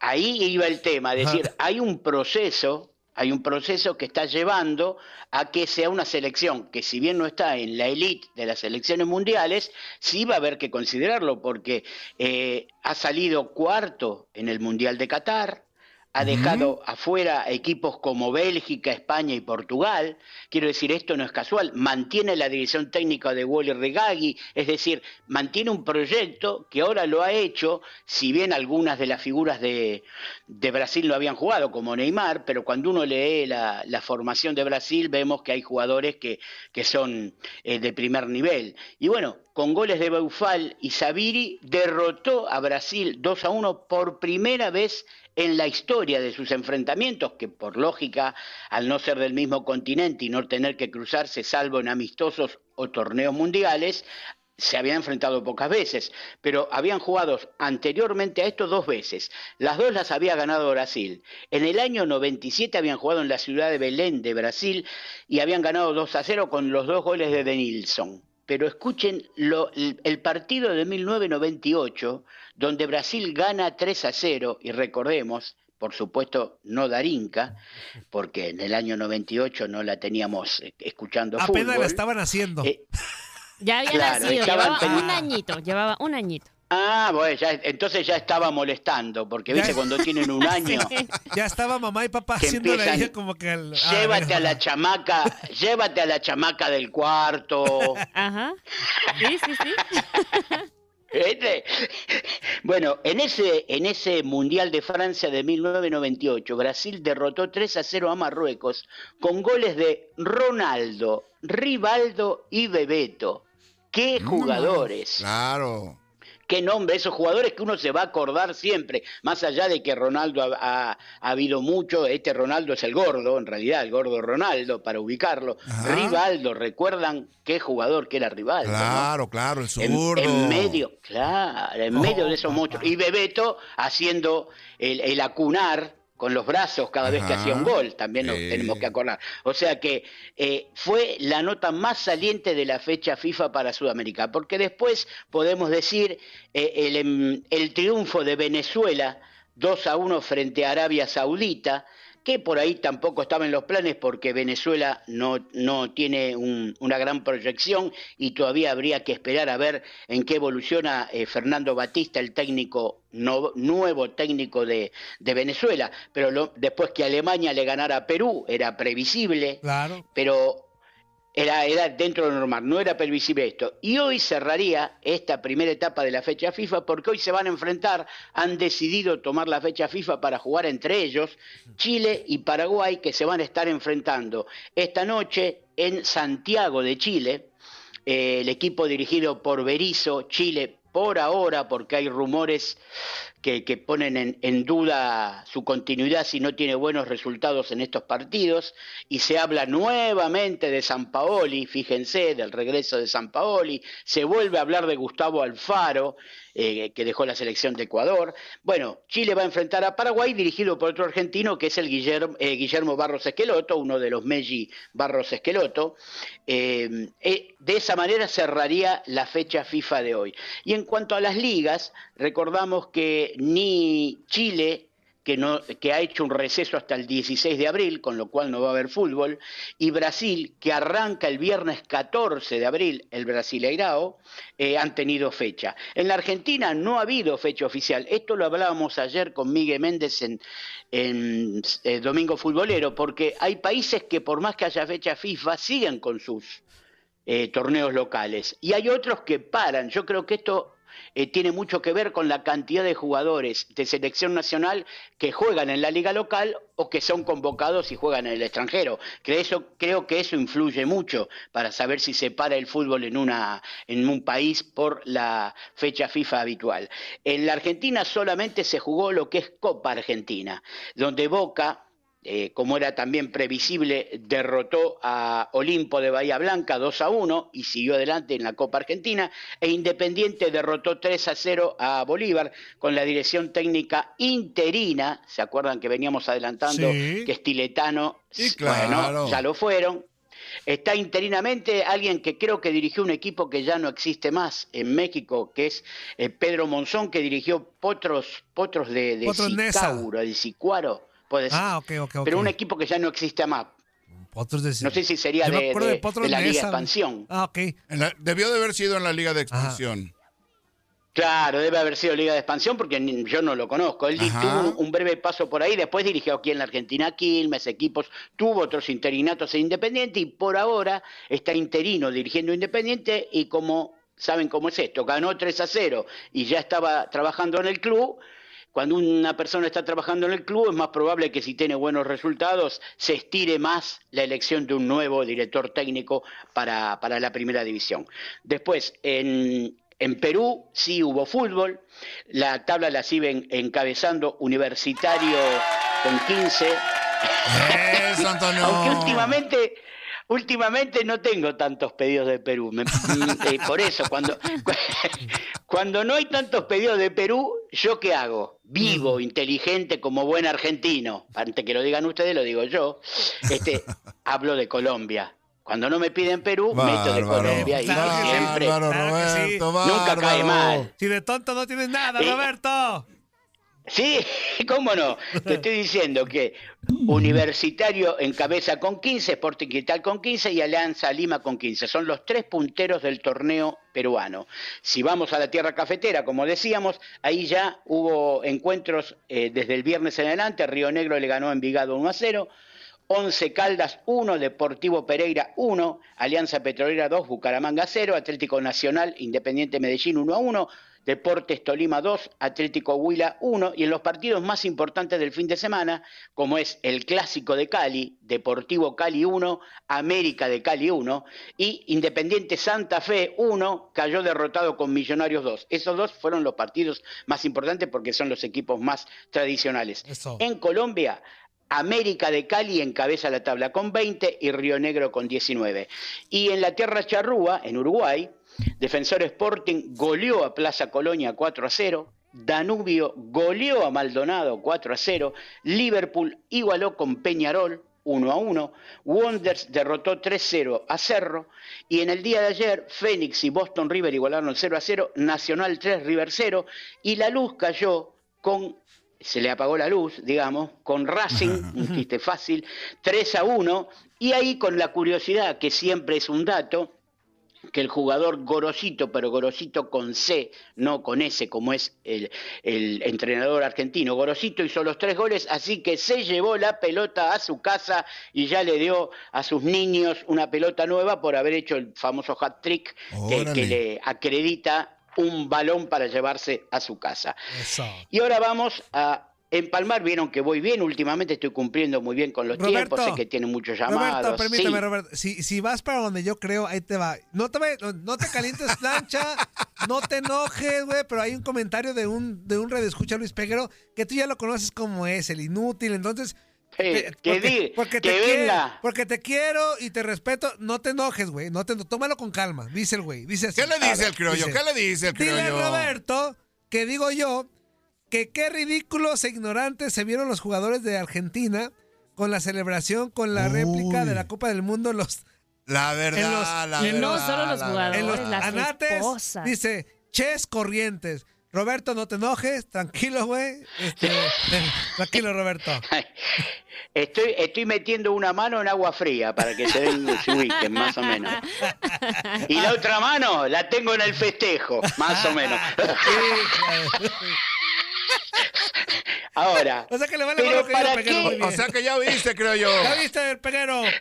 Ahí iba el tema, es decir, hay un proceso, hay un proceso que está llevando a que sea una selección que si bien no está en la elite de las selecciones mundiales, sí va a haber que considerarlo porque eh, ha salido cuarto en el Mundial de Qatar, ha dejado afuera equipos como Bélgica, España y Portugal. Quiero decir, esto no es casual. Mantiene la dirección técnica de Wally Regagui, es decir, mantiene un proyecto que ahora lo ha hecho, si bien algunas de las figuras de, de Brasil no habían jugado, como Neymar, pero cuando uno lee la, la formación de Brasil vemos que hay jugadores que, que son eh, de primer nivel. Y bueno, con goles de Beufal y Sabiri, derrotó a Brasil 2 a 1 por primera vez en la historia de sus enfrentamientos, que por lógica, al no ser del mismo continente y no tener que cruzarse salvo en amistosos o torneos mundiales, se habían enfrentado pocas veces, pero habían jugado anteriormente a esto dos veces. Las dos las había ganado Brasil. En el año 97 habían jugado en la ciudad de Belén de Brasil y habían ganado 2 a 0 con los dos goles de Denilson. Pero escuchen lo- el, partido de 1998, donde Brasil gana 3 a 0, y recordemos, por supuesto, no Darinka, porque en el año 98 no la teníamos eh, escuchando Apenas fútbol. la estaban haciendo. Eh, Ya había Claro, nacido, llevaba un añito, llevaba un añito. Ah, bueno, ya- entonces ya estaba molestando, porque viste Ya- cuando tienen un año, Ya estaba mamá y papá empiezan, ahí como que... el- ah, llévate mira, a la chamaca, llévate a la chamaca del cuarto. Ajá. Sí, sí, sí. ¿Viste? Bueno, en ese, en ese Mundial de Francia de 1998, Brasil derrotó 3 a 0 a Marruecos con goles de Ronaldo, Rivaldo y Bebeto. ¡Qué jugadores! Claro. Qué nombre, esos jugadores que uno se va a acordar siempre, más allá de que Ronaldo ha, ha- ha habido mucho, este Ronaldo es el gordo, en realidad, el gordo Ronaldo, para ubicarlo. Rivaldo, ¿recuerdan qué jugador que era Rivaldo? no? Claro, claro, el zurdo. en medio, claro, en medio de esos monstruos. Y Bebeto haciendo el, el acunar con los brazos cada vez que hacía un gol, también nos tenemos que acordar. O sea que eh, fue la nota más saliente de la fecha FIFA para Sudamérica, porque después podemos decir eh, el, em, el triunfo de Venezuela 2 a 1 frente a Arabia Saudita, que por ahí tampoco estaba en los planes porque Venezuela no, no tiene un- una gran proyección y todavía habría que esperar a ver en qué evoluciona eh, Fernando Batista, el técnico no- nuevo técnico de, de Venezuela. Pero lo- después que Alemania le ganara a Perú era previsible, Claro. pero era, era dentro de lo normal, no era previsible esto. Y hoy cerraría esta primera etapa de la fecha FIFA porque hoy se van a enfrentar, han decidido tomar la fecha FIFA para jugar entre ellos, Chile y Paraguay, que se van a estar enfrentando esta noche en Santiago de Chile. Eh, el equipo dirigido por Berizzo, Chile por ahora, porque hay rumores que, ponen en, en duda su continuidad si no tiene buenos resultados en estos partidos, y se habla nuevamente de San Paoli, fíjense, del regreso de San Paoli, se vuelve a hablar de Gustavo Alfaro, eh, que dejó la selección de Ecuador. Bueno, Chile va a enfrentar a Paraguay, dirigido por otro argentino, que es el Guillermo, eh, Guillermo Barros Esqueloto, uno de los Meji Barros Esqueloto. Eh, de esa manera cerraría la fecha FIFA de hoy. Y en cuanto a las ligas, recordamos que ni Chile que, ha hecho un receso hasta el 16 de abril, con lo cual no va a haber fútbol, y Brasil, que arranca el viernes 14 de abril, el Brasileirao, eh, han tenido fecha. En la Argentina no ha habido fecha oficial. Esto lo hablábamos ayer con Miguel Méndez en, en eh, Domingo Futbolero, porque hay países que por más que haya fecha FIFA, siguen con sus eh, torneos locales. Y hay otros que paran. Yo creo que esto eh, tiene mucho que ver con la cantidad de jugadores de selección nacional que juegan en la liga local o que son convocados y juegan en el extranjero. Creo, creo que eso influye mucho para saber si se para el fútbol en, una, en un país por la fecha FIFA habitual. En la Argentina solamente se jugó lo que es Copa Argentina, donde Boca eh, como era también previsible, derrotó a Olimpo de Bahía Blanca 2 a 1 y siguió adelante en la Copa Argentina, e Independiente derrotó 3 a 0 a Bolívar con la dirección técnica interina, ¿se acuerdan que veníamos adelantando Sí. que Estiletano, Y claro. bueno, ya lo fueron? Está interinamente alguien que creo que dirigió un equipo que ya no existe más en México, que es eh, Pedro Monzón, que dirigió Potros, Potros de, de Potros Nesa. Sicauro, de Sicuaro, puede ser. Ah, ok, ok, ok. Pero un equipo que ya no existe más. Potros de No sé si sería de, de- de Potros de la Liga Nesa. Expansión. Ah, ok. En la- debió de haber sido en la Liga de Expansión. Claro, debe haber sido Liga de Expansión porque ni- yo no lo conozco. Él Ajá. tuvo un, un breve paso por ahí, después dirigió aquí en la Argentina Quilmes, equipos, tuvo otros interinatos en Independiente y por ahora está interino dirigiendo Independiente y como saben cómo es esto, ganó 3 a 0 y ya estaba trabajando en el club. Cuando una persona está trabajando en el club es más probable que si tiene buenos resultados se estire más la elección de un nuevo director técnico para, para la primera división. Después, en, en Perú sí hubo fútbol, la tabla la siguen encabezando Universitario con 15. Eso, Antonio. Aunque últimamente, últimamente no tengo tantos pedidos de Perú. Me- eh, por eso, cuando, cuando no hay tantos pedidos de Perú, ¿yo qué hago? Vivo, inteligente, como buen argentino. Antes que lo digan ustedes, lo digo yo. Este, hablo de Colombia. Cuando no me piden Perú, meto de Bárbaro. Colombia y siempre. Bárbaro. Roberto, Nunca cae bárbaro. mal. Si de tonto no tienes nada, Eh, Roberto. Sí, cómo no. Te estoy diciendo que Universitario encabeza con 15, Sporting Cristal con 15 y Alianza Lima con 15. Son los tres punteros del torneo peruano. Si vamos a la tierra cafetera, como decíamos, ahí ya hubo encuentros eh, desde el viernes en adelante. Río Negro le ganó a Envigado 1 a 0. Once Caldas 1, Deportivo Pereira 1, Alianza Petrolera 2, Bucaramanga 0, Atlético Nacional, Independiente Medellín 1 a 1, Deportes Tolima 2, Atlético Huila 1 y en los partidos más importantes del fin de semana, como es el Clásico de Cali, Deportivo Cali 1, América de Cali 1 y Independiente Santa Fe 1, cayó derrotado con Millonarios 2. Esos dos fueron los partidos más importantes porque son los equipos más tradicionales. Eso. En Colombia, América de Cali encabeza la tabla con 20 y Río Negro con 19. Y en la tierra charrúa, en Uruguay, Defensor Sporting goleó a Plaza Colonia 4 a 0. Danubio goleó a Maldonado 4 a 0. Liverpool igualó con Peñarol 1 a 1. Wonders derrotó 3-0 a Cerro. Y en el día de ayer, Fénix y Boston River igualaron 0 a 0. Nacional 3, River 0. Y la luz cayó con se le apagó la luz, digamos, con Racing, un chiste fácil, 3 a 1, y ahí con la curiosidad, que siempre es un dato, que el jugador Gorosito, pero Gorosito con C, no con S, como es el, el entrenador argentino. Gorosito hizo los tres goles, así que se llevó la pelota a su casa y ya le dio a sus niños una pelota nueva por haber hecho el famoso hat trick que, le acredita un balón para llevarse a su casa. Eso. Y ahora vamos a Empalmar vieron que voy bien, últimamente estoy cumpliendo muy bien con los Roberto, tiempos, sé que tiene muchos llamados. Roberto, permíteme, sí. Roberto. Si, si vas para donde yo creo, ahí te va. No te, vayas- no, no te calientes plancha, no te enojes, güey, pero hay un comentario de un, de un escucha Luis Peguero, que tú ya lo conoces como es, el inútil. Entonces, te- que di- porque que te quiero, venga. porque te quiero y te respeto, no te enojes, güey. No te, tómalo con calma, dice el güey. Dice así. ¿Qué le dice el criollo? ¿Qué le dice el Dile a criollo? Roberto que digo yo que qué ridículos e ignorantes se vieron los jugadores de Argentina con la celebración, con la réplica de la Copa del Mundo, los La verdad, en los, la verdad. los- solo los jugadores, en los verdad. las anates, esposas. dice Ches Corrientes. Roberto, no te enojes, tranquilo, güey. Este, tranquilo, Roberto. Estoy, estoy metiendo una mano en agua fría para que se, den, se ubiquen, más o menos. Y la otra mano la tengo en el festejo, más o menos. Ahora, O sea que le vale pero que ¿para qué? bien. O sea que ya viste, creo yo. ¿Ya viste el peguero?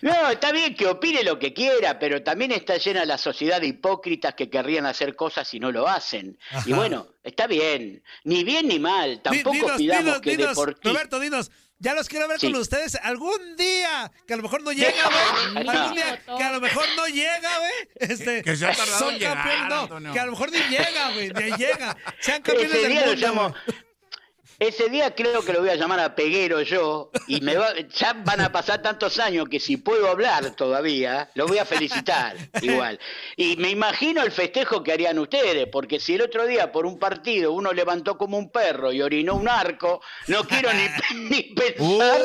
No, está bien que opine lo que quiera, pero también está llena la sociedad de hipócritas que querrían hacer cosas y no lo hacen. Y bueno, está bien. Ni bien ni mal. Tampoco dinos, pidamos dinos, que dinos. Roberto, dinos. Ya los quiero ver Sí. con ustedes algún día. Que a lo mejor no llega, güey. Algún día que a lo mejor no llega, güey. Este, Que se ha tardado son en llegar, no. Que a lo mejor ni llega, güey. Ni llega. Sean campeones del lo mundo. llamo. Ese día creo que lo voy a llamar a Peguero yo y me va, ya van a pasar tantos años que si puedo hablar todavía, lo voy a felicitar igual. Y me imagino el festejo que harían ustedes, porque si el otro día por un partido uno levantó como un perro y orinó un arco, no quiero ni, ni pensar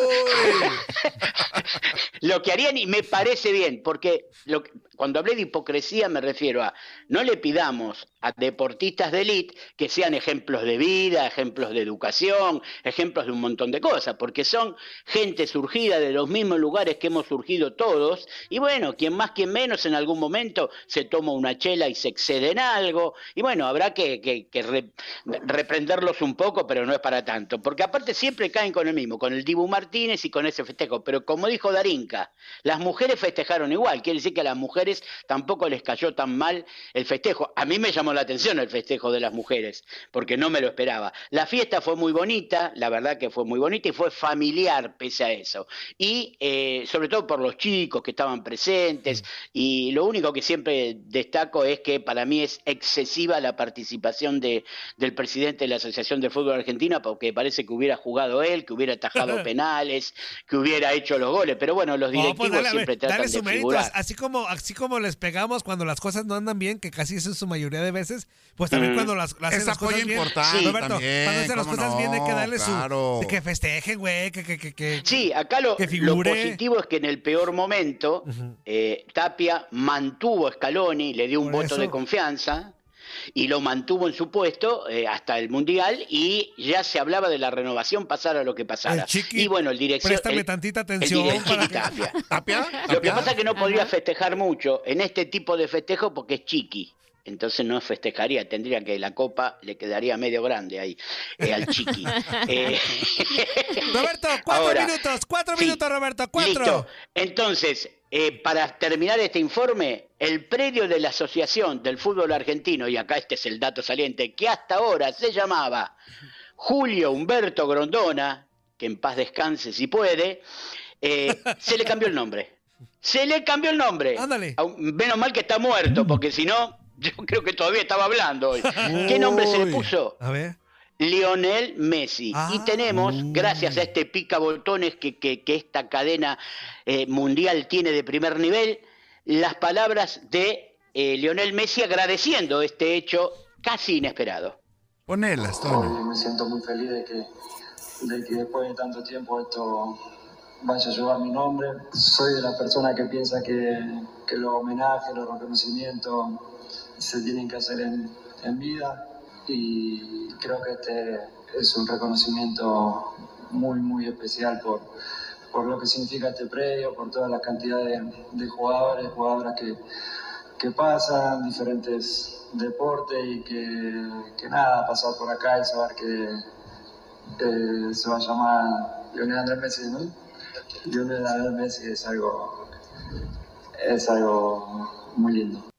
lo que harían y me parece bien, porque lo cuando hablé de hipocresía me refiero a no le pidamos a deportistas de élite que sean ejemplos de vida, ejemplos de educación, ejemplos de un montón de cosas, porque son gente surgida de los mismos lugares que hemos surgido todos, y bueno, quien más, quien menos en algún momento se toma una chela y se excede en algo, y bueno, habrá que, que- que re- reprenderlos un poco, pero no es para tanto, porque aparte siempre caen con el mismo, con el Dibu Martínez y con ese festejo, pero como dijo Darinka, las mujeres festejaron igual, quiere decir que las mujeres tampoco les cayó tan mal el festejo. A mí me llamó la atención el festejo de las mujeres, porque no me lo esperaba. La fiesta fue muy bonita, la verdad que fue muy bonita y fue familiar pese a eso. Y eh, sobre todo por los chicos que estaban presentes, y lo único que siempre destaco es que para mí es excesiva la participación de, del presidente de la Asociación de Fútbol Argentina, porque parece que hubiera jugado él, que hubiera atajado penales, que hubiera hecho los goles, pero bueno, los No, directivos pues dale, siempre tratan dale de su mérito. figurar. Así como, así como les pegamos cuando las cosas no andan bien, que casi es en su mayoría de veces, pues también Mm. cuando las, las hacen Es las cosas bien. importante Sí, Roberto, también, cuando hacen las cosas bien hay que no, darle claro. su... que festejen, güey, que, que, que, que- Sí, acá lo, que lo positivo es que en el peor momento eh, Tapia mantuvo a Scaloni, le dio un Por voto eso. de confianza y lo mantuvo en su puesto eh, hasta el Mundial y ya se hablaba de la renovación pasara lo que pasara. El Chiqui, y bueno, el dirección... préstame el- tantita atención dire- el para Chiqui que- Tapia. ¿Tapia? Lo que pasa es que no podría festejar mucho en este tipo de festejo porque es chiqui. Entonces no festejaría, tendría que la copa le quedaría medio grande ahí, eh, al chiqui. Eh, Roberto, cuatro Ahora, minutos, cuatro sí, minutos, Roberto, cuatro. Listo. Entonces, eh, para terminar este informe, el predio de la Asociación del Fútbol Argentino, y acá este es el dato saliente, que hasta ahora se llamaba Julio Humberto Grondona, que en paz descanse si puede, eh, se le cambió el nombre. Se le cambió el nombre. Ándale. Menos mal que está muerto, porque si no, yo creo que todavía estaba hablando hoy. ¿Qué nombre se le puso? A ver. Lionel Messi. Ah. y tenemos, gracias a este picabotones que, que, que esta cadena eh, mundial tiene de primer nivel, las palabras de eh, Lionel Messi agradeciendo este hecho casi inesperado. Ponelas. Hoy me siento muy feliz de que, de que después de tanto tiempo esto vaya a llevar mi nombre. Soy de la persona que piensa que, que los homenajes, los reconocimientos se tienen que hacer en, en vida y creo que este es un reconocimiento muy, muy especial por, por lo que significa este predio, por toda la cantidad de, jugadores, jugadoras que, que pasan, diferentes deportes y que, nada, pasar por acá y saber que se va a llamar Lionel Andrés Messi, ¿no? Lionel Andrés Messi es algo, es algo muy lindo.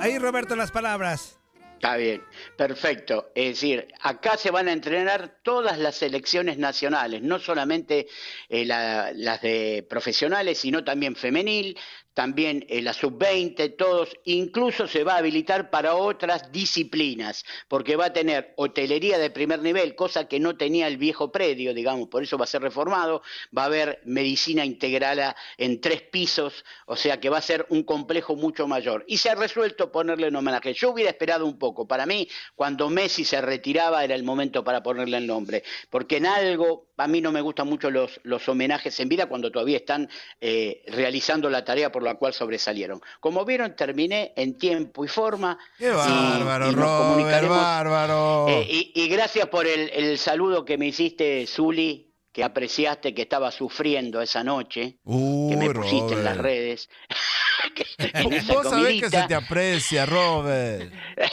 Ahí, Roberto, las palabras. Está bien, perfecto. Es decir, acá se van a entrenar todas las selecciones nacionales, no solamente eh, la- las de profesionales, sino también femenil, también eh, la sub-20, todos. Incluso se va a habilitar para otras disciplinas, porque va a tener hotelería de primer nivel, cosa que no tenía el viejo predio, digamos, por eso va a ser reformado. Va a haber medicina integral en tres pisos, o sea que va a ser un complejo mucho mayor. Y se ha resuelto ponerle un homenaje. Yo hubiera esperado un poco. Para mí, cuando Messi se retiraba, era el momento para ponerle el nombre. Porque en algo, a mí no me gustan mucho los, los homenajes en vida cuando todavía están eh, realizando la tarea por la cual sobresalieron. Como vieron, terminé en tiempo y forma. Qué y- bárbaro, y nos Robert, comunicaremos. bárbaro. Eh, y, y gracias por el, el saludo que me hiciste, Zuli, que apreciaste que estaba sufriendo esa noche, que me pusiste en las Robert. redes. en esa Vos sabés que se te aprecia, Robert.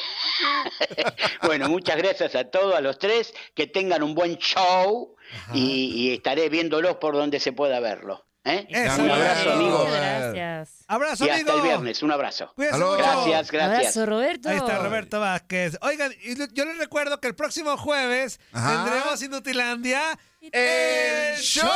Bueno, muchas gracias a todos, a los tres, que tengan un buen show y, y estaré viéndolos por donde se pueda verlo. ¿Eh? Eso, un abrazo, amigos. Gracias. Abrazo, Y hasta amigo. el viernes, un abrazo. Mucho. Gracias, gracias. Abrazo, Roberto. Ahí está Roberto Vázquez. Oigan, yo les recuerdo que el próximo jueves Ajá. tendremos Inutilandia ¡El show!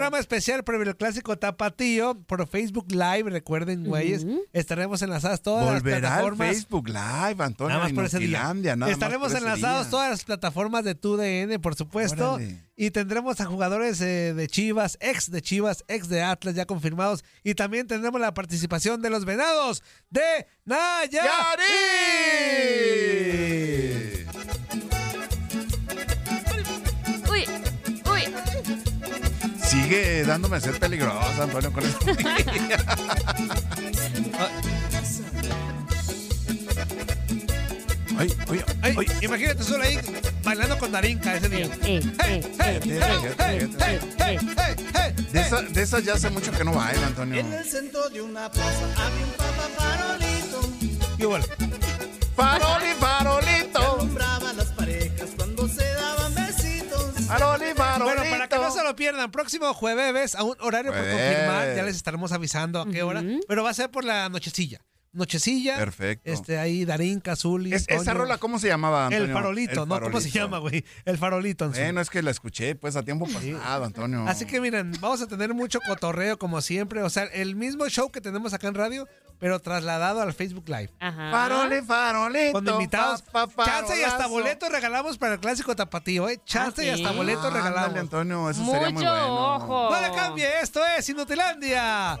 Un programa especial previo al clásico Tapatío por Facebook Live. Recuerden, güeyes, estaremos enlazadas todas las al plataformas. Facebook Live, Antonio. Nada más por ese día. Inutilandia, nada más Estaremos por ese enlazados día. todas las plataformas de TUDN, por supuesto. Órale. Y tendremos a jugadores eh, de Chivas, ex de Chivas, ex de Atlas ya confirmados. Y también tendremos la participación de los venados de Nayarit. Sigue dándome a ser peligroso, Antonio, con esto. Ay, oye, Ay, oye. imagínate solo ahí bailando con Darinka ese día. Hey, hey, hey, hey, hey, hey, hey, hey. De, esa- de ya hace mucho que no bailo, Antonio. En el centro de una plaza había un papá farolito Y bueno, Faroli, que pierdan, próximo jueves, a un horario por confirmar, ya les estaremos avisando a qué hora, pero va a ser por la nochecilla. Nochecilla. Perfecto. Este, ahí Darinka, Zuli. Es- esa rola, ¿cómo se llamaba, Antonio? El farolito, El ¿no? ¿Cómo se llama, güey? El farolito. Anzu. Bueno, es que la escuché pues a tiempo pasado, Antonio. Así que miren, vamos a tener mucho cotorreo como siempre. O sea, el mismo show que tenemos acá en radio, pero trasladado al Facebook Live. Ajá. Farole, farolito. Con invitados. pa, pa, Chance y hasta boletos regalamos para el clásico tapatío, ¿eh? Chance ¿Ah, y hasta sí? boletos Ándale, regalamos. Antonio, eso sería muy bueno. ojo. No le cambie, esto es Inutilandia.